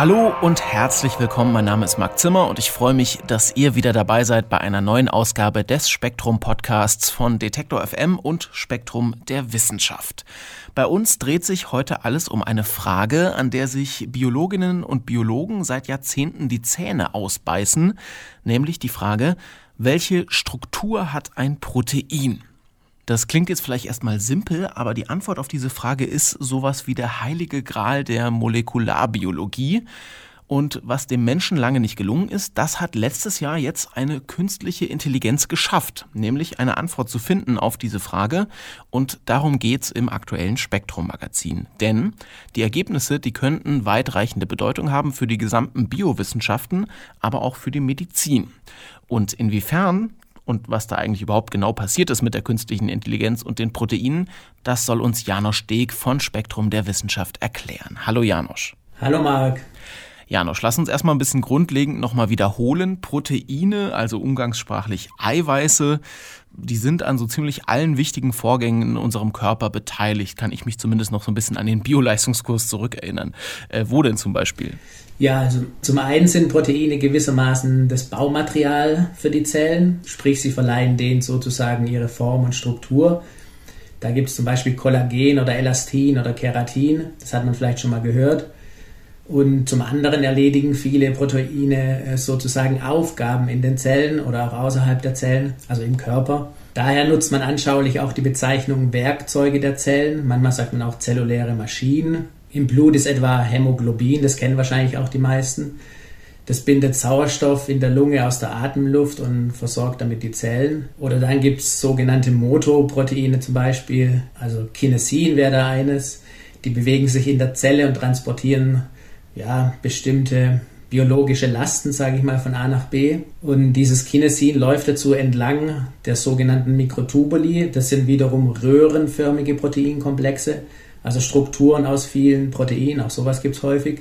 Hallo und herzlich willkommen. Mein Name ist Marc Zimmer und ich freue mich, dass ihr wieder dabei seid bei einer neuen Ausgabe des Spektrum Podcasts von Detektor FM und Spektrum der Wissenschaft. Bei uns dreht sich heute alles um eine Frage, an der sich Biologinnen und Biologen seit Jahrzehnten die Zähne ausbeißen, nämlich die Frage, welche Struktur hat ein Protein? Das klingt jetzt vielleicht erstmal simpel, aber die Antwort auf diese Frage ist sowas wie der heilige Gral der Molekularbiologie. Und was dem Menschen lange nicht gelungen ist, das hat letztes Jahr jetzt eine künstliche Intelligenz geschafft, nämlich eine Antwort zu finden auf diese Frage. Und darum geht's im aktuellen Spektrum-Magazin. Denn die Ergebnisse, die könnten weitreichende Bedeutung haben für die gesamten Biowissenschaften, aber auch für die Medizin. Und inwiefern und was da eigentlich überhaupt genau passiert ist mit der künstlichen Intelligenz und den Proteinen, das soll uns Janosch Steg von Spektrum der Wissenschaft erklären. Hallo Janosch. Hallo Marc. Janosch, lass uns erstmal ein bisschen grundlegend nochmal wiederholen. Proteine, also umgangssprachlich Eiweiße, die sind an so ziemlich allen wichtigen Vorgängen in unserem Körper beteiligt. Kann ich mich zumindest noch so ein bisschen an den Bioleistungskurs zurückerinnern. Äh, wo denn zum Beispiel? Ja, also zum einen sind Proteine gewissermaßen das Baumaterial für die Zellen, sprich sie verleihen denen sozusagen ihre Form und Struktur. Da gibt es zum Beispiel Kollagen oder Elastin oder Keratin, das hat man vielleicht schon mal gehört. Und zum anderen erledigen viele Proteine äh, sozusagen Aufgaben in den Zellen oder auch außerhalb der Zellen, also im Körper. Daher nutzt man anschaulich auch die Bezeichnung Werkzeuge der Zellen. Manchmal sagt man auch zelluläre Maschinen. Im Blut ist etwa Hämoglobin, das kennen wahrscheinlich auch die meisten. Das bindet Sauerstoff in der Lunge aus der Atemluft und versorgt damit die Zellen. Oder dann gibt es sogenannte Motoproteine zum Beispiel, also Kinesin wäre da eines. Die bewegen sich in der Zelle und transportieren ja, bestimmte biologische Lasten, sage ich mal, von A nach B. Und dieses Kinesin läuft dazu entlang der sogenannten Mikrotubuli. Das sind wiederum röhrenförmige Proteinkomplexe, also Strukturen aus vielen Proteinen, auch sowas gibt es häufig.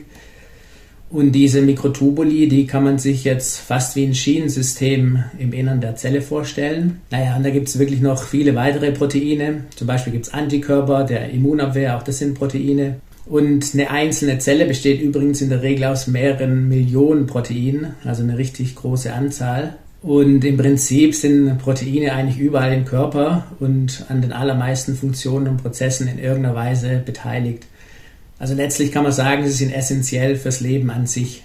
Und diese Mikrotubuli, die kann man sich jetzt fast wie ein Schienensystem im Innern der Zelle vorstellen. Naja, und da gibt es wirklich noch viele weitere Proteine. Zum Beispiel gibt es Antikörper der Immunabwehr, auch das sind Proteine. Und eine einzelne Zelle besteht übrigens in der Regel aus mehreren Millionen Proteinen, also eine richtig große Anzahl. Und im Prinzip sind Proteine eigentlich überall im Körper und an den allermeisten Funktionen und Prozessen in irgendeiner Weise beteiligt. Also letztlich kann man sagen, sie sind essentiell fürs Leben an sich.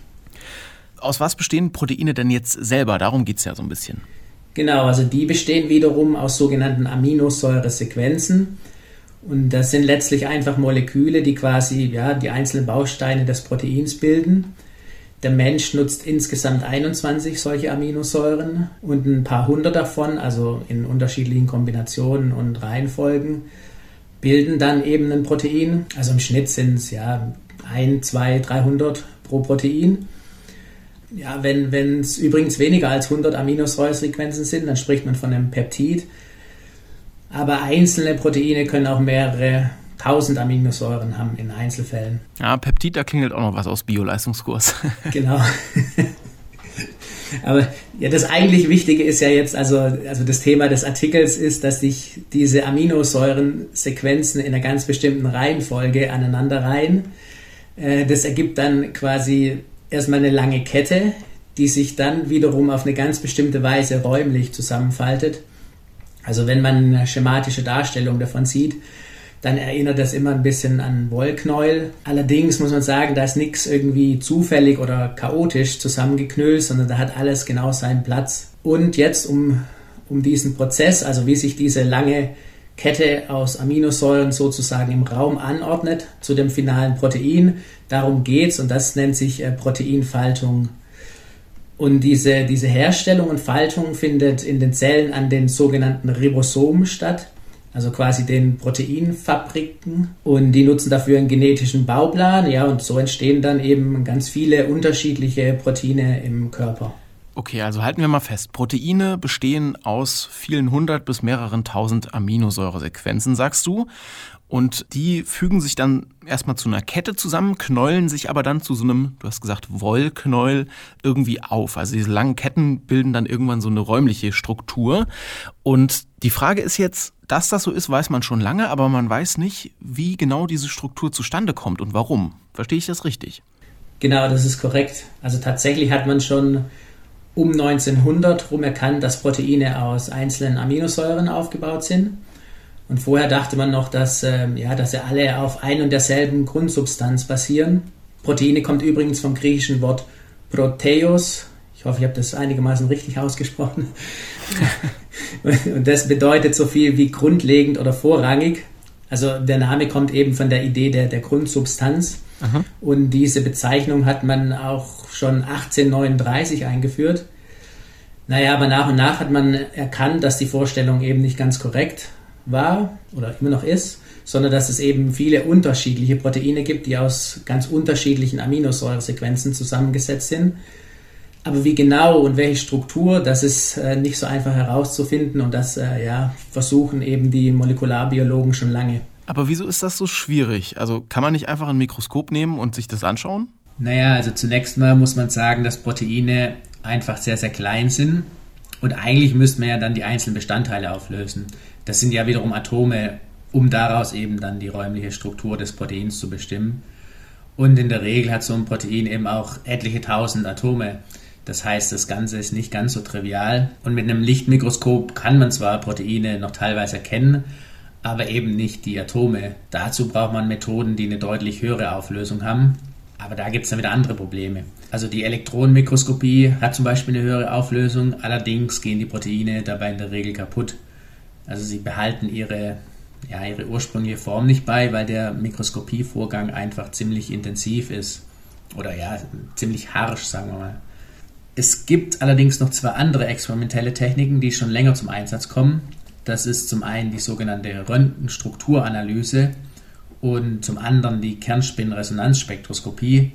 Aus was bestehen Proteine denn jetzt selber? Darum geht es ja so ein bisschen. Genau, also die bestehen wiederum aus sogenannten Aminosäuresequenzen. Und das sind letztlich einfach Moleküle, die quasi ja, die einzelnen Bausteine des Proteins bilden. Der Mensch nutzt insgesamt 21 solche Aminosäuren und ein paar hundert davon, also in unterschiedlichen Kombinationen und Reihenfolgen, bilden dann eben ein Protein. Also im Schnitt sind es ja 1, 2, 300 pro Protein. Ja, wenn es übrigens weniger als 100 Aminosäuresequenzen sind, dann spricht man von einem Peptid. Aber einzelne Proteine können auch mehrere tausend Aminosäuren haben in Einzelfällen. Ja, Peptid, da klingelt auch noch was aus Bioleistungskurs. genau. Aber ja, das eigentlich Wichtige ist ja jetzt, also, also das Thema des Artikels ist, dass sich diese Aminosäuren-Sequenzen in einer ganz bestimmten Reihenfolge aneinander reihen. Äh, das ergibt dann quasi erstmal eine lange Kette, die sich dann wiederum auf eine ganz bestimmte Weise räumlich zusammenfaltet. Also wenn man eine schematische Darstellung davon sieht, dann erinnert das immer ein bisschen an Wollknäuel. Allerdings muss man sagen, da ist nichts irgendwie zufällig oder chaotisch zusammengeknüllt, sondern da hat alles genau seinen Platz. Und jetzt um, um diesen Prozess, also wie sich diese lange Kette aus Aminosäuren sozusagen im Raum anordnet zu dem finalen Protein, darum geht's und das nennt sich äh, Proteinfaltung und diese, diese Herstellung und Faltung findet in den Zellen an den sogenannten Ribosomen statt, also quasi den Proteinfabriken. Und die nutzen dafür einen genetischen Bauplan, ja, und so entstehen dann eben ganz viele unterschiedliche Proteine im Körper. Okay, also halten wir mal fest. Proteine bestehen aus vielen hundert bis mehreren tausend Aminosäuresequenzen, sagst du. Und die fügen sich dann erstmal zu einer Kette zusammen, knäulen sich aber dann zu so einem, du hast gesagt, Wollknäuel irgendwie auf. Also diese langen Ketten bilden dann irgendwann so eine räumliche Struktur. Und die Frage ist jetzt, dass das so ist, weiß man schon lange, aber man weiß nicht, wie genau diese Struktur zustande kommt und warum. Verstehe ich das richtig? Genau, das ist korrekt. Also tatsächlich hat man schon um 1900 rum erkannt, dass Proteine aus einzelnen Aminosäuren aufgebaut sind. Und vorher dachte man noch, dass, ähm, ja, dass sie alle auf ein und derselben Grundsubstanz basieren. Proteine kommt übrigens vom griechischen Wort Proteus. Ich hoffe, ich habe das einigermaßen richtig ausgesprochen. und das bedeutet so viel wie grundlegend oder vorrangig. Also der Name kommt eben von der Idee der, der Grundsubstanz. Aha. Und diese Bezeichnung hat man auch schon 1839 eingeführt. Naja, aber nach und nach hat man erkannt, dass die Vorstellung eben nicht ganz korrekt war oder immer noch ist, sondern dass es eben viele unterschiedliche Proteine gibt, die aus ganz unterschiedlichen Aminosäuresequenzen zusammengesetzt sind. Aber wie genau und welche Struktur, das ist äh, nicht so einfach herauszufinden und das äh, ja, versuchen eben die Molekularbiologen schon lange. Aber wieso ist das so schwierig? Also kann man nicht einfach ein Mikroskop nehmen und sich das anschauen? Naja, also zunächst mal muss man sagen, dass Proteine einfach sehr, sehr klein sind. Und eigentlich müsste man ja dann die einzelnen Bestandteile auflösen. Das sind ja wiederum Atome, um daraus eben dann die räumliche Struktur des Proteins zu bestimmen. Und in der Regel hat so ein Protein eben auch etliche tausend Atome. Das heißt, das Ganze ist nicht ganz so trivial. Und mit einem Lichtmikroskop kann man zwar Proteine noch teilweise erkennen, aber eben nicht die Atome. Dazu braucht man Methoden, die eine deutlich höhere Auflösung haben. Aber da gibt es dann wieder andere Probleme. Also die Elektronenmikroskopie hat zum Beispiel eine höhere Auflösung, allerdings gehen die Proteine dabei in der Regel kaputt. Also sie behalten ihre, ja, ihre ursprüngliche Form nicht bei, weil der Mikroskopievorgang einfach ziemlich intensiv ist. Oder ja, ziemlich harsch, sagen wir mal. Es gibt allerdings noch zwei andere experimentelle Techniken, die schon länger zum Einsatz kommen. Das ist zum einen die sogenannte Röntgenstrukturanalyse und zum anderen die Kernspinresonanzspektroskopie.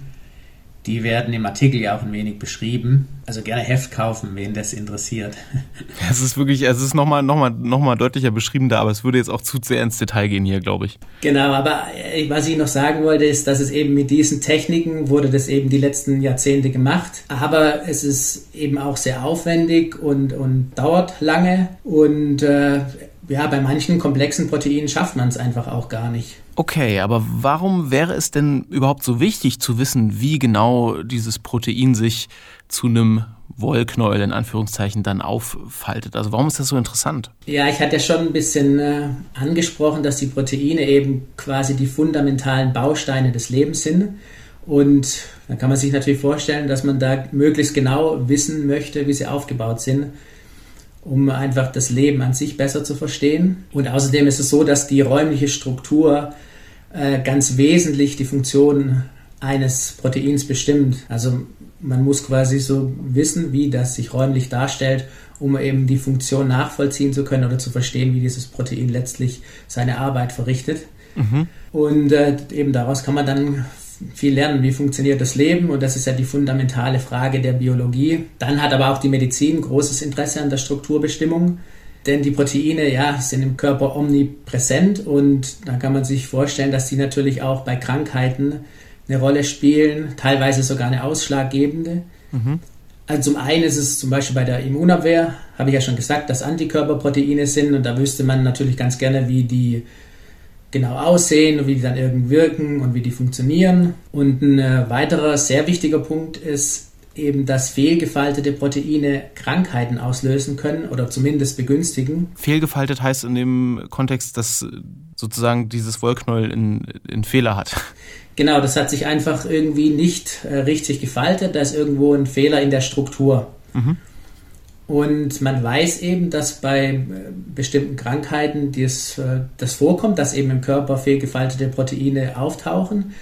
Die werden im Artikel ja auch ein wenig beschrieben. Also gerne Heft kaufen, wen das interessiert. Es ist wirklich, es ist nochmal noch mal, noch mal deutlicher beschrieben da, aber es würde jetzt auch zu sehr ins Detail gehen hier, glaube ich. Genau, aber äh, was ich noch sagen wollte, ist, dass es eben mit diesen Techniken wurde das eben die letzten Jahrzehnte gemacht. Aber es ist eben auch sehr aufwendig und, und dauert lange. Und äh, ja, bei manchen komplexen Proteinen schafft man es einfach auch gar nicht. Okay, aber warum wäre es denn überhaupt so wichtig zu wissen, wie genau dieses Protein sich zu einem Wollknäuel in Anführungszeichen dann auffaltet? Also warum ist das so interessant? Ja, ich hatte ja schon ein bisschen äh, angesprochen, dass die Proteine eben quasi die fundamentalen Bausteine des Lebens sind. Und da kann man sich natürlich vorstellen, dass man da möglichst genau wissen möchte, wie sie aufgebaut sind, um einfach das Leben an sich besser zu verstehen. Und außerdem ist es so, dass die räumliche Struktur äh, ganz wesentlich die Funktion eines Proteins bestimmt. Also man muss quasi so wissen, wie das sich räumlich darstellt, um eben die Funktion nachvollziehen zu können oder zu verstehen, wie dieses Protein letztlich seine Arbeit verrichtet. Mhm. Und äh, eben daraus kann man dann viel lernen, wie funktioniert das Leben und das ist ja die fundamentale Frage der Biologie. Dann hat aber auch die Medizin großes Interesse an der Strukturbestimmung. Denn die Proteine ja, sind im Körper omnipräsent und da kann man sich vorstellen, dass die natürlich auch bei Krankheiten eine Rolle spielen, teilweise sogar eine ausschlaggebende. Mhm. Also zum einen ist es zum Beispiel bei der Immunabwehr, habe ich ja schon gesagt, dass Antikörperproteine sind und da wüsste man natürlich ganz gerne, wie die genau aussehen und wie die dann irgendwie wirken und wie die funktionieren. Und ein äh, weiterer sehr wichtiger Punkt ist eben, dass fehlgefaltete Proteine Krankheiten auslösen können oder zumindest begünstigen. Fehlgefaltet heißt in dem Kontext, dass sozusagen dieses Wollknäuel einen Fehler hat. Genau, das hat sich einfach irgendwie nicht äh, richtig gefaltet. Da ist irgendwo ein Fehler in der Struktur. Mhm. Und man weiß eben, dass bei äh, bestimmten Krankheiten dies, äh, das vorkommt, dass eben im Körper fehlgefaltete Proteine auftauchen.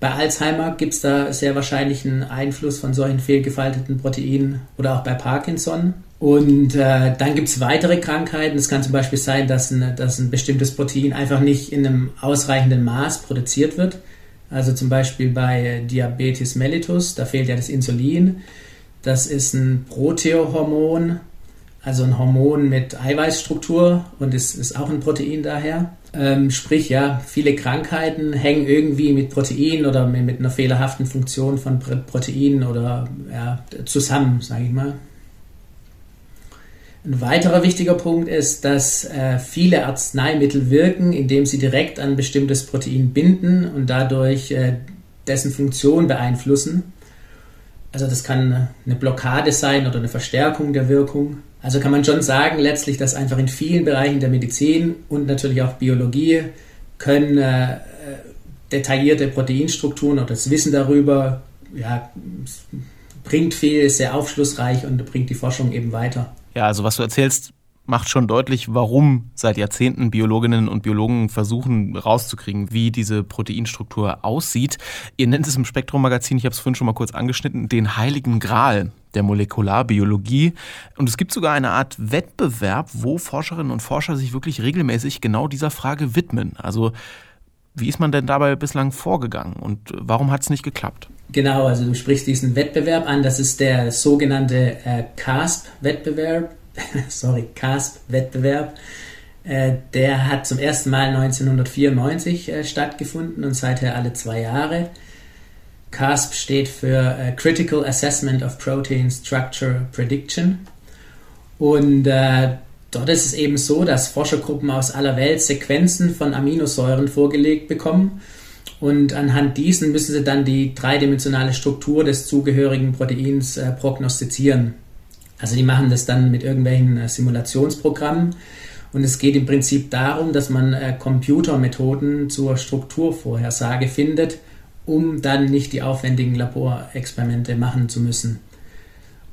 Bei Alzheimer gibt es da sehr wahrscheinlich einen Einfluss von solchen fehlgefalteten Proteinen oder auch bei Parkinson. Und äh, dann gibt es weitere Krankheiten. Es kann zum Beispiel sein, dass ein, dass ein bestimmtes Protein einfach nicht in einem ausreichenden Maß produziert wird. Also zum Beispiel bei Diabetes mellitus, da fehlt ja das Insulin. Das ist ein Proteohormon, also ein Hormon mit Eiweißstruktur und ist, ist auch ein Protein daher. Ähm, sprich, ja, viele Krankheiten hängen irgendwie mit Proteinen oder mit einer fehlerhaften Funktion von Proteinen oder ja, zusammen, sage ich mal. Ein weiterer wichtiger Punkt ist, dass äh, viele Arzneimittel wirken, indem sie direkt an bestimmtes Protein binden und dadurch äh, dessen Funktion beeinflussen. Also das kann eine Blockade sein oder eine Verstärkung der Wirkung. Also kann man schon sagen, letztlich, dass einfach in vielen Bereichen der Medizin und natürlich auch Biologie können äh, detaillierte Proteinstrukturen oder das Wissen darüber ja, bringt viel, ist sehr aufschlussreich und bringt die Forschung eben weiter. Ja, also was du erzählst, macht schon deutlich, warum seit Jahrzehnten Biologinnen und Biologen versuchen rauszukriegen, wie diese Proteinstruktur aussieht. Ihr nennt es im Spektrum-Magazin, ich habe es vorhin schon mal kurz angeschnitten, den heiligen Gral der Molekularbiologie. Und es gibt sogar eine Art Wettbewerb, wo Forscherinnen und Forscher sich wirklich regelmäßig genau dieser Frage widmen. Also wie ist man denn dabei bislang vorgegangen und warum hat es nicht geklappt? Genau, also du sprichst diesen Wettbewerb an, das ist der sogenannte äh, CASP-Wettbewerb, sorry, CASP-Wettbewerb. Äh, der hat zum ersten Mal 1994 äh, stattgefunden und seither alle zwei Jahre. CASP steht für äh, Critical Assessment of Protein Structure Prediction. Und dort ist es eben so, dass Forschergruppen aus aller Welt Sequenzen von Aminosäuren vorgelegt bekommen und anhand diesen müssen sie dann die dreidimensionale Struktur des zugehörigen Proteins prognostizieren. Also die machen das dann mit irgendwelchen äh, Simulationsprogrammen und es geht im Prinzip darum, dass man äh, Computermethoden zur Strukturvorhersage findet, um dann nicht die aufwendigen Laborexperimente machen zu müssen.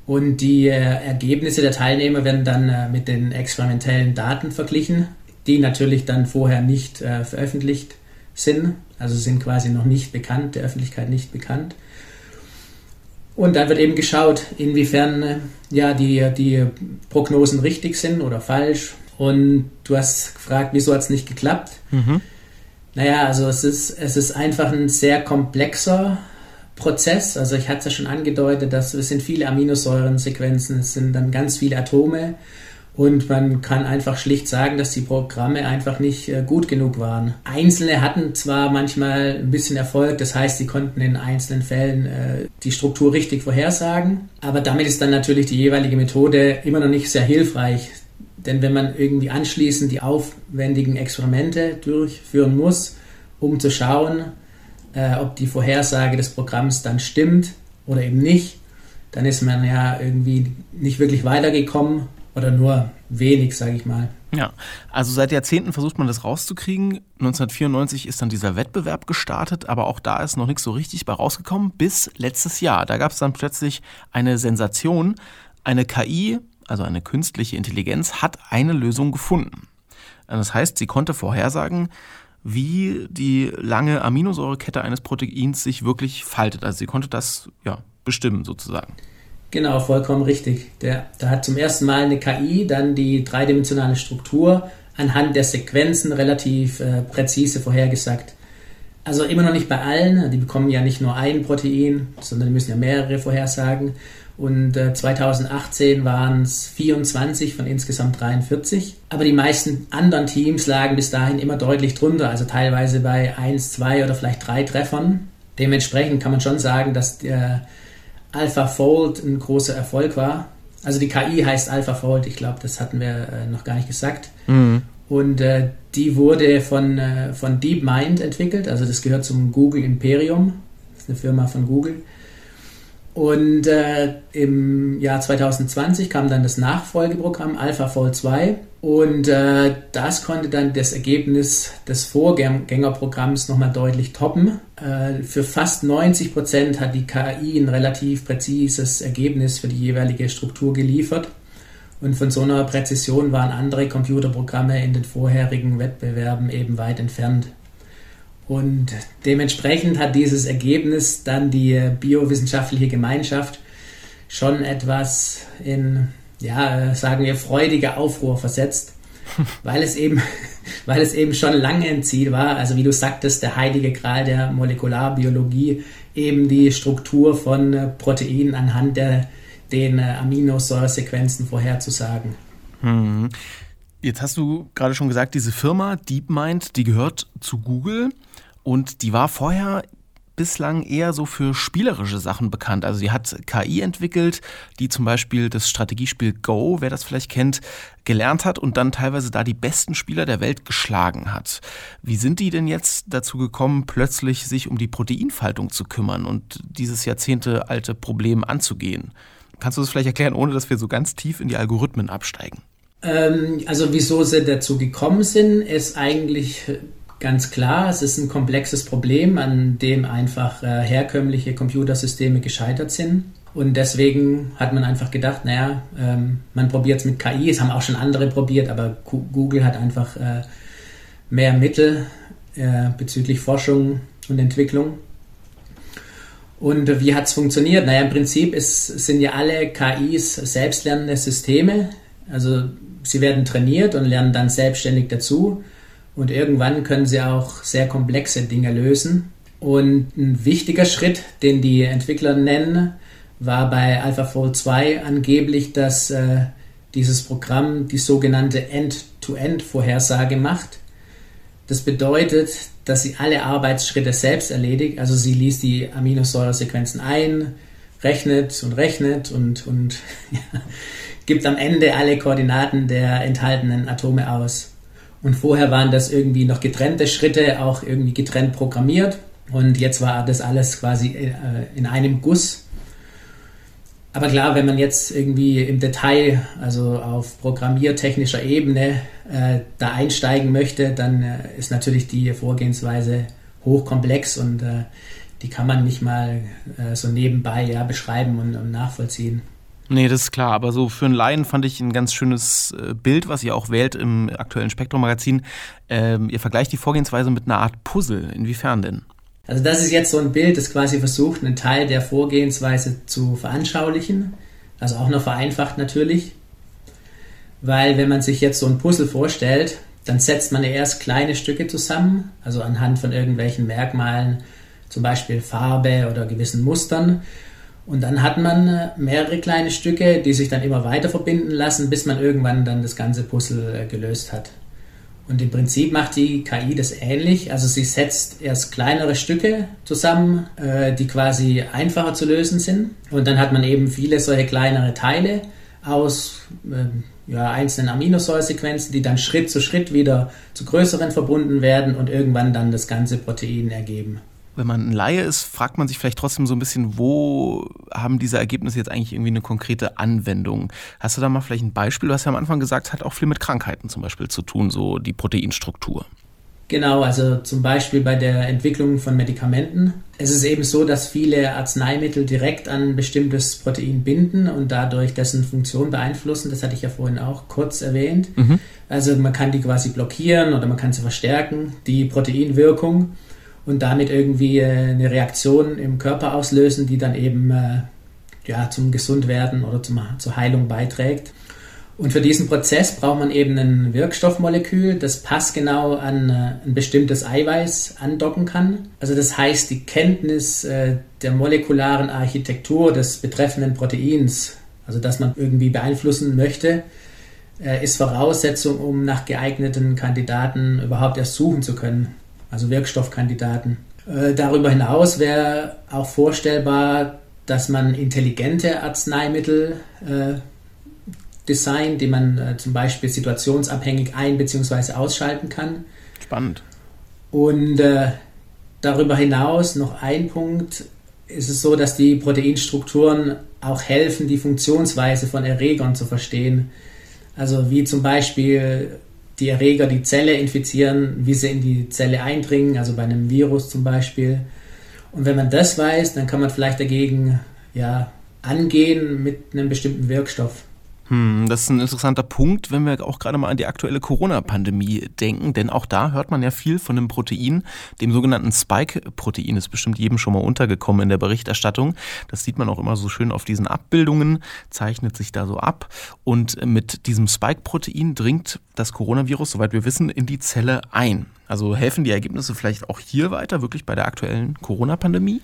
Und die äh, Ergebnisse der Teilnehmer werden dann mit den experimentellen Daten verglichen, die natürlich dann vorher nicht veröffentlicht sind, also sind quasi noch nicht bekannt, der Öffentlichkeit nicht bekannt. Und dann wird eben geschaut, inwiefern äh, ja, die, die Prognosen richtig sind oder falsch. Und du hast gefragt, wieso hat es nicht geklappt? Mhm. Naja, also es ist, es ist einfach ein sehr komplexer Prozess. Also ich hatte es ja schon angedeutet, dass es sind viele Aminosäurensequenzen, es sind dann ganz viele Atome und man kann einfach schlicht sagen, dass die Programme einfach nicht äh, gut genug waren. Einzelne hatten zwar manchmal ein bisschen Erfolg, das heißt, sie konnten in einzelnen Fällen äh, die Struktur richtig vorhersagen, aber damit ist dann natürlich die jeweilige Methode immer noch nicht sehr hilfreich. Denn wenn man irgendwie anschließend die aufwendigen Experimente durchführen muss, um zu schauen, äh, ob die Vorhersage des Programms dann stimmt oder eben nicht, dann ist man ja irgendwie nicht wirklich weitergekommen oder nur wenig, sage ich mal. Ja, also seit Jahrzehnten versucht man das rauszukriegen. 1994 ist dann dieser Wettbewerb gestartet, aber auch da ist noch nichts so richtig bei rausgekommen, bis letztes Jahr. Da gab es dann plötzlich eine Sensation. Eine KI, also eine künstliche Intelligenz, hat eine Lösung gefunden. Das heißt, sie konnte vorhersagen, wie die lange Aminosäurekette eines Proteins sich wirklich faltet. Also sie konnte das ja bestimmen sozusagen. Genau, vollkommen richtig. Der, da hat zum ersten Mal eine KI dann die dreidimensionale Struktur anhand der Sequenzen relativ äh, präzise vorhergesagt. Also immer noch nicht bei allen, die bekommen ja nicht nur ein Protein, sondern die müssen ja mehrere vorhersagen. Und äh, 2018 waren es 24 von insgesamt 43. Aber die meisten anderen Teams lagen bis dahin immer deutlich drunter, also teilweise bei 1, 2 oder vielleicht 3 Treffern. Dementsprechend kann man schon sagen, dass der AlphaFold ein großer Erfolg war. Also die KI heißt AlphaFold, ich glaube, das hatten wir äh, noch gar nicht gesagt. Mhm. Und äh, die wurde von, äh, von DeepMind entwickelt, also das gehört zum Google Imperium, das ist eine Firma von Google. Und äh, im Jahr 2020 kam dann das Nachfolgeprogramm AlphaFold 2 und äh, das konnte dann das Ergebnis des Vorgängerprogramms nochmal deutlich toppen. Äh, für fast 90 Prozent hat die KI ein relativ präzises Ergebnis für die jeweilige Struktur geliefert. Und von so einer Präzision waren andere Computerprogramme in den vorherigen Wettbewerben eben weit entfernt. Und dementsprechend hat dieses Ergebnis dann die biowissenschaftliche Gemeinschaft schon etwas in, ja, sagen wir, freudige Aufruhr versetzt, weil es eben, weil es eben schon lange ein Ziel war, also wie du sagtest, der heilige Gral der Molekularbiologie, eben die Struktur von Proteinen anhand der den äh, Aminosäuresequenzen vorherzusagen. Hm. Jetzt hast du gerade schon gesagt, diese Firma DeepMind, die gehört zu Google und die war vorher bislang eher so für spielerische Sachen bekannt. Also sie hat KI entwickelt, die zum Beispiel das Strategiespiel Go, wer das vielleicht kennt, gelernt hat und dann teilweise da die besten Spieler der Welt geschlagen hat. Wie sind die denn jetzt dazu gekommen, plötzlich sich um die Proteinfaltung zu kümmern und dieses jahrzehntealte Problem anzugehen? Kannst du das vielleicht erklären, ohne dass wir so ganz tief in die Algorithmen absteigen? Ähm, also wieso sie dazu gekommen sind, ist eigentlich Ganz klar, es ist ein komplexes Problem, an dem einfach äh, herkömmliche Computersysteme gescheitert sind. Und deswegen hat man einfach gedacht, naja, ähm, man probiert es mit KI, es haben auch schon andere probiert, aber Google hat einfach äh, mehr Mittel äh, bezüglich Forschung und Entwicklung. Und wie hat es funktioniert? Naja, im Prinzip ist, sind ja alle KIs selbstlernende Systeme. Also sie werden trainiert und lernen dann selbstständig dazu. Und irgendwann können sie auch sehr komplexe Dinge lösen. Und ein wichtiger Schritt, den die Entwickler nennen, war bei AlphaFold 2 angeblich, dass äh, dieses Programm die sogenannte End-to-End-Vorhersage macht. Das bedeutet, dass sie alle Arbeitsschritte selbst erledigt. Also sie liest die Aminosäuresequenzen ein, rechnet und rechnet und, und ja, gibt am Ende alle Koordinaten der enthaltenen Atome aus. Und vorher waren das irgendwie noch getrennte Schritte, auch irgendwie getrennt programmiert. Und jetzt war das alles quasi äh, in einem Guss. Aber klar, wenn man jetzt irgendwie im Detail, also auf programmiertechnischer Ebene, äh, da einsteigen möchte, dann äh, ist natürlich die Vorgehensweise hochkomplex und äh, die kann man nicht mal äh, so nebenbei ja, beschreiben und, und nachvollziehen. Nee, das ist klar, aber so für einen Laien fand ich ein ganz schönes äh, Bild, was ihr auch wählt im aktuellen Spektrum-Magazin. Ähm, ihr vergleicht die Vorgehensweise mit einer Art Puzzle. Inwiefern denn? Also das ist jetzt so ein Bild, das quasi versucht, einen Teil der Vorgehensweise zu veranschaulichen. Also auch noch vereinfacht natürlich. Weil wenn man sich jetzt so ein Puzzle vorstellt, dann setzt man ja erst kleine Stücke zusammen, also anhand von irgendwelchen Merkmalen, zum Beispiel Farbe oder gewissen Mustern. Und dann hat man äh, mehrere kleine Stücke, die sich dann immer weiter verbinden lassen, bis man irgendwann dann das ganze Puzzle äh, gelöst hat. Und im Prinzip macht die KI das ähnlich. Also sie setzt erst kleinere Stücke zusammen, äh, die quasi einfacher zu lösen sind. Und dann hat man eben viele solche kleinere Teile aus ja, einzelnen Aminosäuresequenzen, die dann Schritt zu Schritt wieder zu größeren verbunden werden und irgendwann dann das ganze Protein ergeben wenn man ein Laie ist, fragt man sich vielleicht trotzdem so ein bisschen, wo haben diese Ergebnisse jetzt eigentlich irgendwie eine konkrete Anwendung? Hast du da mal vielleicht ein Beispiel? Du hast ja am Anfang gesagt, hat auch viel mit Krankheiten zum Beispiel zu tun, so die Proteinstruktur. Genau, also zum Beispiel bei der Entwicklung von Medikamenten. Es ist eben so, dass viele Arzneimittel direkt an ein bestimmtes Protein binden und dadurch dessen Funktion beeinflussen. Das hatte ich ja vorhin auch kurz erwähnt. Mhm. Also man kann die quasi blockieren oder man kann sie verstärken, die Proteinwirkung und damit irgendwie äh, eine Reaktion im Körper auslösen, die dann eben äh, ja, zum Gesundwerden oder zum, zur Heilung beiträgt. Und für diesen Prozess braucht man eben ein Wirkstoffmolekül, das passgenau an äh, ein bestimmtes Eiweiß andocken kann. Also das heißt, die Kenntnis der molekularen Architektur des betreffenden Proteins, also das man irgendwie beeinflussen möchte, ist Voraussetzung, um nach geeigneten Kandidaten überhaupt erst suchen zu können also Wirkstoffkandidaten. Äh, darüber hinaus wäre auch vorstellbar, dass man intelligente Arzneimittel äh, designt, die man äh, zum Beispiel situationsabhängig ein- bzw. ausschalten kann. Spannend. Und äh, darüber hinaus noch ein Punkt ist es so, dass die Proteinstrukturen auch helfen, die Funktionsweise von Erregern zu verstehen. Also wie zum Beispiel die Erreger die Zelle infizieren, wie sie in die Zelle eindringen, also bei einem Virus zum Beispiel. Und wenn man das weiß, dann kann man vielleicht dagegen ja, angehen mit einem bestimmten Wirkstoff. Hm, das ist ein interessanter Punkt, wenn wir auch gerade mal an die aktuelle Corona-Pandemie denken, denn auch da hört man ja viel von einem Protein, dem sogenannten Spike-Protein, ist bestimmt jedem schon mal untergekommen in der Berichterstattung. Das sieht man auch immer so schön auf diesen Abbildungen, zeichnet sich da so ab. Und mit diesem Spike-Protein dringt das Coronavirus, soweit wir wissen, in die Zelle ein. Also helfen die Ergebnisse vielleicht auch hier weiter, wirklich bei der aktuellen Corona-Pandemie?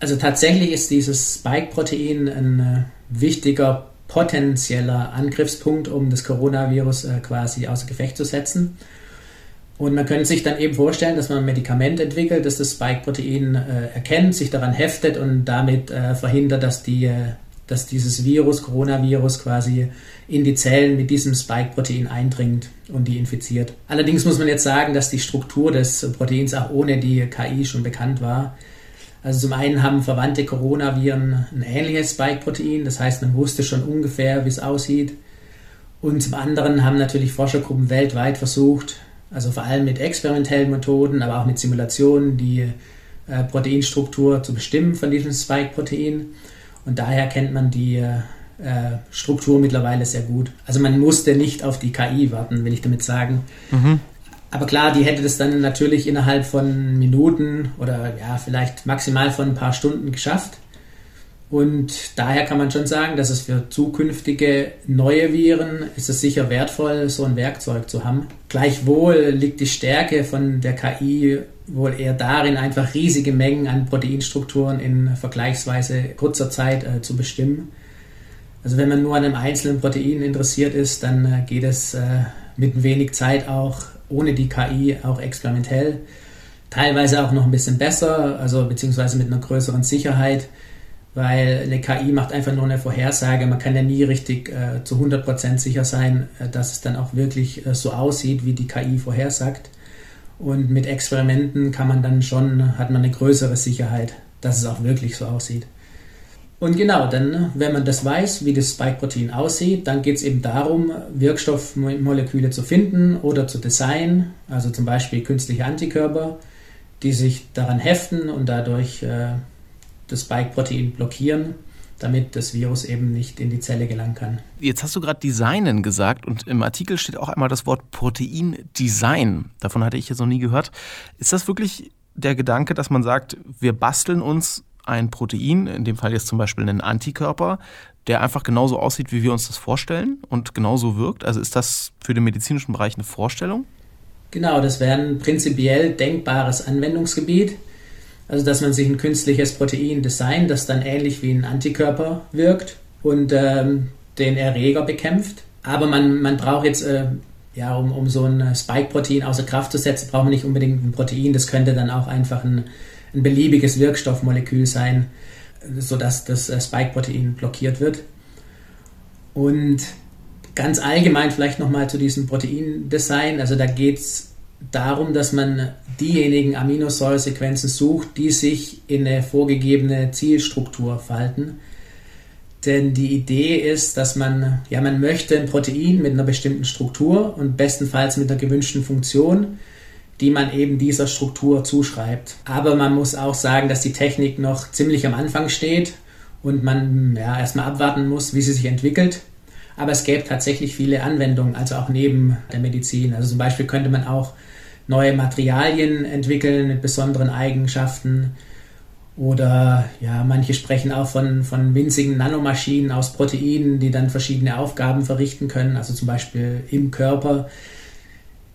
Also tatsächlich ist dieses Spike-Protein ein äh, wichtiger potenzieller Angriffspunkt, um das Coronavirus äh, quasi außer Gefecht zu setzen. Und man könnte sich dann eben vorstellen, dass man ein Medikament entwickelt, das das Spike-Protein äh, erkennt, sich daran heftet und damit äh, verhindert, dass, die, äh, dass dieses Virus, Coronavirus, quasi in die Zellen mit diesem Spike-Protein eindringt und die infiziert. Allerdings muss man jetzt sagen, dass die Struktur des Proteins auch ohne die KI schon bekannt war. Also zum einen haben verwandte Coronaviren ein ähnliches Spike-Protein, das heißt, man wusste schon ungefähr, wie es aussieht. Und zum anderen haben natürlich Forschergruppen weltweit versucht, also vor allem mit experimentellen Methoden, aber auch mit Simulationen, die äh, Proteinstruktur zu bestimmen von diesem Spike-Protein. Und daher kennt man die äh, Struktur mittlerweile sehr gut. Also man musste nicht auf die KI warten, will ich damit sagen. Mhm. Aber klar, die hätte das dann natürlich innerhalb von Minuten oder ja, vielleicht maximal von ein paar Stunden geschafft. Und daher kann man schon sagen, dass es für zukünftige neue Viren ist es sicher wertvoll, so ein Werkzeug zu haben. Gleichwohl liegt die Stärke von der KI wohl eher darin, einfach riesige Mengen an Proteinstrukturen in vergleichsweise kurzer Zeit äh, zu bestimmen. Also wenn man nur an einem einzelnen Protein interessiert ist, dann äh, geht es äh, mit wenig Zeit auch ohne die KI auch experimentell. Teilweise auch noch ein bisschen besser, also beziehungsweise mit einer größeren Sicherheit, weil eine KI macht einfach nur eine Vorhersage. Man kann ja nie richtig äh, zu 100% sicher sein, äh, dass es dann auch wirklich äh, so aussieht, wie die KI vorhersagt. Und mit Experimenten kann man dann schon, hat man eine größere Sicherheit, dass es auch wirklich so aussieht. Und genau, dann, wenn man das weiß, wie das Spike-Protein aussieht, dann geht es eben darum, Wirkstoffmoleküle zu finden oder zu designen, also zum Beispiel künstliche Antikörper, die sich daran heften und dadurch äh, das Spike-Protein blockieren, damit das Virus eben nicht in die Zelle gelangen kann. Jetzt hast du gerade Designen gesagt und im Artikel steht auch einmal das Wort Protein-Design. Davon hatte ich jetzt noch nie gehört. Ist das wirklich der Gedanke, dass man sagt, wir basteln uns ein Protein, in dem Fall jetzt zum Beispiel einen Antikörper, der einfach genauso aussieht, wie wir uns das vorstellen und genauso wirkt? Also ist das für den medizinischen Bereich eine Vorstellung? Genau, das wäre ein prinzipiell denkbares Anwendungsgebiet. Also, dass man sich ein künstliches Protein designt, das dann ähnlich wie ein Antikörper wirkt und ähm, den Erreger bekämpft. Aber man, man braucht jetzt, äh, ja, um, um so ein Spike-Protein außer Kraft zu setzen, braucht man nicht unbedingt ein Protein. Das könnte dann auch einfach ein ein beliebiges Wirkstoffmolekül sein, sodass das äh, Spike-Protein blockiert wird. Und ganz allgemein vielleicht nochmal zu diesem Proteindesign. Also da geht es darum, dass man diejenigen Aminosäuresequenzen sucht, die sich in eine vorgegebene Zielstruktur falten. Denn die Idee ist, dass man, ja, man möchte ein Protein mit einer bestimmten Struktur und bestenfalls mit einer gewünschten Funktion die man eben dieser Struktur zuschreibt. Aber man muss auch sagen, dass die Technik noch ziemlich am Anfang steht und man ja, erstmal abwarten muss, wie sie sich entwickelt. Aber es gäbe tatsächlich viele Anwendungen, also auch neben der Medizin. Also zum Beispiel könnte man auch neue Materialien entwickeln mit besonderen Eigenschaften. Oder ja, manche sprechen auch von, von winzigen Nanomaschinen aus Proteinen, die dann verschiedene Aufgaben verrichten können, also zum Beispiel im Körper.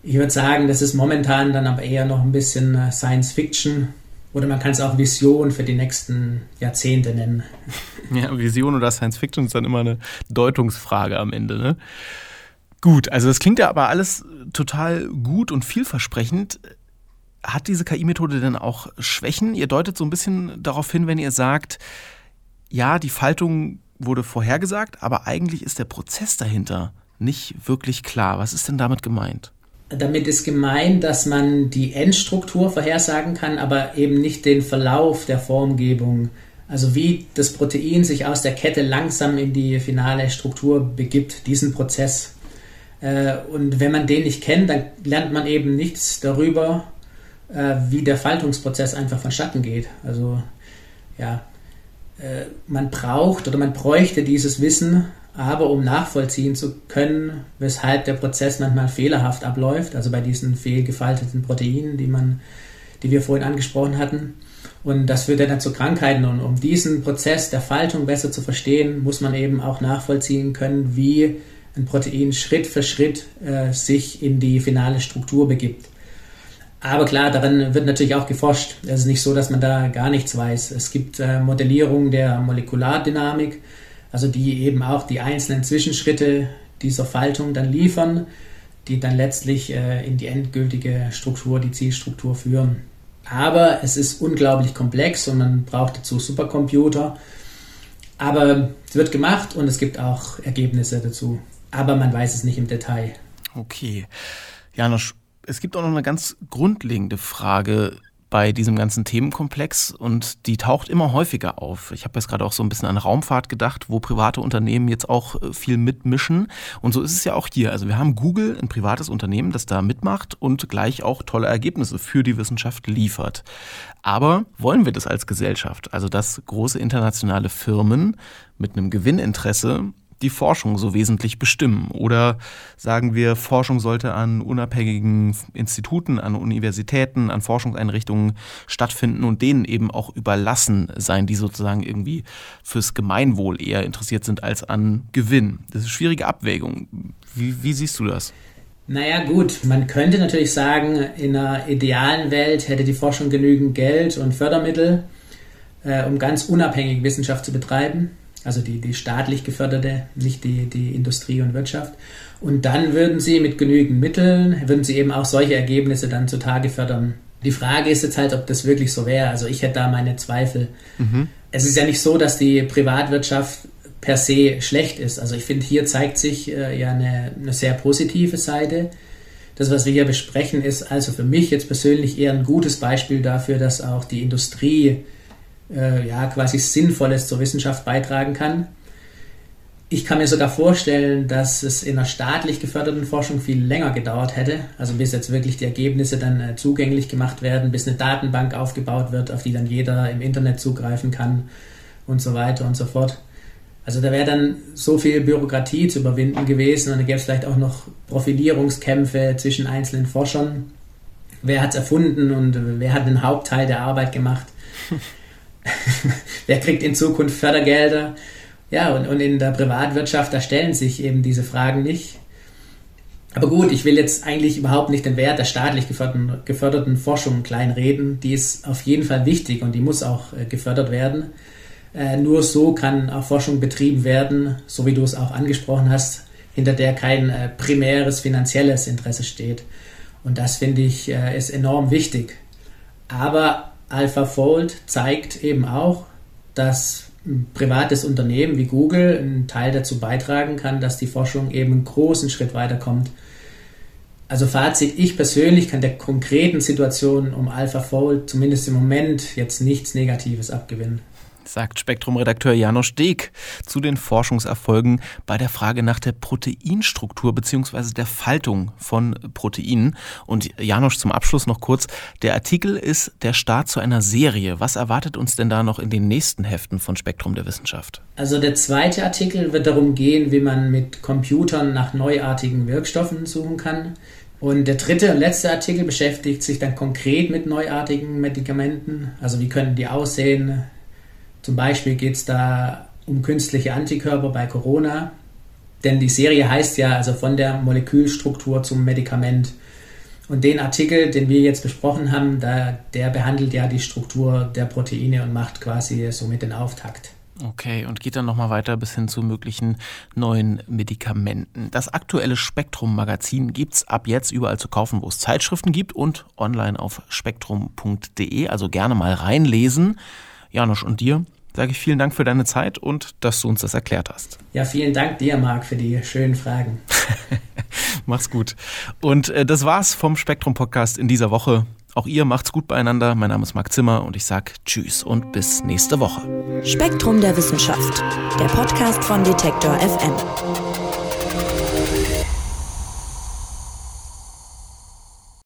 Ich würde sagen, das ist momentan dann aber eher noch ein bisschen äh, Science Fiction oder man kann es auch Vision für die nächsten Jahrzehnte nennen. Ja, Vision oder Science Fiction ist dann immer eine Deutungsfrage am Ende. Ne? Gut, also das klingt ja aber alles total gut und vielversprechend. Hat diese KI-Methode denn auch Schwächen? Ihr deutet so ein bisschen darauf hin, wenn ihr sagt, ja, die Faltung wurde vorhergesagt, aber eigentlich ist der Prozess dahinter nicht wirklich klar. Was ist denn damit gemeint? Damit ist gemeint, dass man die Endstruktur vorhersagen kann, aber eben nicht den Verlauf der Formgebung. Also wie das Protein sich aus der Kette langsam in die finale Struktur begibt, diesen Prozess. Äh, und wenn man den nicht kennt, dann lernt man eben nichts darüber, äh, wie der Faltungsprozess einfach vonstatten geht. Also ja, äh, man braucht oder man bräuchte dieses Wissen, aber um nachvollziehen zu können, weshalb der Prozess manchmal fehlerhaft abläuft, also bei diesen fehlgefalteten Proteinen, die, man, die wir vorhin angesprochen hatten. Und das führt dann zu Krankheiten. Und um diesen Prozess der Faltung besser zu verstehen, muss man eben auch nachvollziehen können, wie ein Protein Schritt für Schritt äh, sich in die finale Struktur begibt. Aber klar, daran wird natürlich auch geforscht. Es ist nicht so, dass man da gar nichts weiß. Es gibt äh, Modellierungen der Molekulardynamik, also die eben auch die einzelnen Zwischenschritte dieser Faltung dann liefern, die dann letztlich äh, in die endgültige Struktur, die Zielstruktur führen. Aber es ist unglaublich komplex und man braucht dazu Supercomputer. Aber es wird gemacht und es gibt auch Ergebnisse dazu. Aber man weiß es nicht im Detail. Okay. Janusz, es gibt auch noch eine ganz grundlegende Frage bei diesem ganzen Themenkomplex und die taucht immer häufiger auf. Ich habe jetzt gerade auch so ein bisschen an Raumfahrt gedacht, wo private Unternehmen jetzt auch äh, viel mitmischen. Und so ist es ja auch hier. Also wir haben Google, ein privates Unternehmen, das da mitmacht und gleich auch tolle Ergebnisse für die Wissenschaft liefert. Aber wollen wir das als Gesellschaft? Also dass große internationale Firmen mit einem Gewinninteresse die Forschung so wesentlich bestimmen? Oder sagen wir, Forschung sollte an unabhängigen Instituten, an Universitäten, an Forschungseinrichtungen stattfinden und denen eben auch überlassen sein, die sozusagen irgendwie fürs Gemeinwohl eher interessiert sind als an Gewinn? Das ist eine schwierige Abwägung. Wie, wie siehst du das? Naja gut, man könnte natürlich sagen, in einer idealen Welt hätte die Forschung genügend Geld und Fördermittel, äh, um ganz unabhängig Wissenschaft zu betreiben also die, die staatlich geförderte, nicht die, die Industrie und Wirtschaft. Und dann würden sie mit genügend Mitteln, würden sie eben auch solche Ergebnisse dann zutage fördern. Die Frage ist jetzt halt, ob das wirklich so wäre. Also ich hätte da meine Zweifel. Mhm. Es ist ja nicht so, dass die Privatwirtschaft per se schlecht ist. Also ich finde, hier zeigt sich äh, ja eine, eine sehr positive Seite. Das, was wir hier besprechen, ist also für mich jetzt persönlich eher ein gutes Beispiel dafür, dass auch die Industrie äh, ja, quasi Sinnvolles zur Wissenschaft beitragen kann. Ich kann mir sogar vorstellen, dass es in einer staatlich geförderten Forschung viel länger gedauert hätte, also bis jetzt wirklich die Ergebnisse dann äh, zugänglich gemacht werden, bis eine Datenbank aufgebaut wird, auf die dann jeder im Internet zugreifen kann und so weiter und so fort. Also da wäre dann so viel Bürokratie zu überwinden gewesen und da gäbe es vielleicht auch noch Profilierungskämpfe zwischen einzelnen Forschern. Wer hat es erfunden und wer hat den Hauptteil der Arbeit gemacht? wer kriegt in Zukunft Fördergelder? Ja, und, und in der Privatwirtschaft, da stellen sich eben diese Fragen nicht. Aber gut, ich will jetzt eigentlich überhaupt nicht den Wert der staatlich geförderten, geförderten Forschung kleinreden. Die ist auf jeden Fall wichtig und die muss auch äh, gefördert werden. Äh, nur so kann auch Forschung betrieben werden, so wie du es auch angesprochen hast, hinter der kein äh, primäres finanzielles Interesse steht. Und das finde ich ist enorm wichtig. Aber AlphaFold zeigt eben auch, dass ein privates Unternehmen wie Google einen Teil dazu beitragen kann, dass die Forschung eben einen großen Schritt weiterkommt. Also Fazit, ich persönlich kann der konkreten Situation um AlphaFold zumindest im Moment jetzt nichts Negatives abgewinnen sagt Spektrum-Redakteur Janosch Deek zu den Forschungserfolgen bei der Frage nach der Proteinstruktur bzw. der Faltung von Proteinen. Und Janosch zum Abschluss noch kurz, der Artikel ist der Start zu einer Serie. Was erwartet uns denn da noch in den nächsten Heften von Spektrum der Wissenschaft? Also der zweite Artikel wird darum gehen, wie man mit Computern nach neuartigen Wirkstoffen suchen kann. Und der dritte und letzte Artikel beschäftigt sich dann konkret mit neuartigen Medikamenten. Also wie können die aussehen, zum Beispiel geht es da um künstliche Antikörper bei Corona, denn die Serie heißt ja also von der Molekülstruktur zum Medikament. Und den Artikel, den wir jetzt besprochen haben, da, der behandelt ja die Struktur der Proteine und macht quasi somit den Auftakt. Okay, und geht dann nochmal weiter bis hin zu möglichen neuen Medikamenten. Das aktuelle Spektrum-Magazin gibt es ab jetzt überall zu kaufen, wo es Zeitschriften gibt und online auf spektrum.de. Also gerne mal reinlesen. Janusz, und dir sage ich vielen Dank für deine Zeit und dass du uns das erklärt hast. Ja, vielen Dank dir, Marc, für die schönen Fragen. Mach's gut. Und äh, das war's vom Spektrum Podcast in dieser Woche. Auch ihr macht's gut beieinander. Mein Name ist Marc Zimmer und ich sag Tschüss und bis nächste Woche. Spektrum der Wissenschaft, der Podcast von Detektor FM.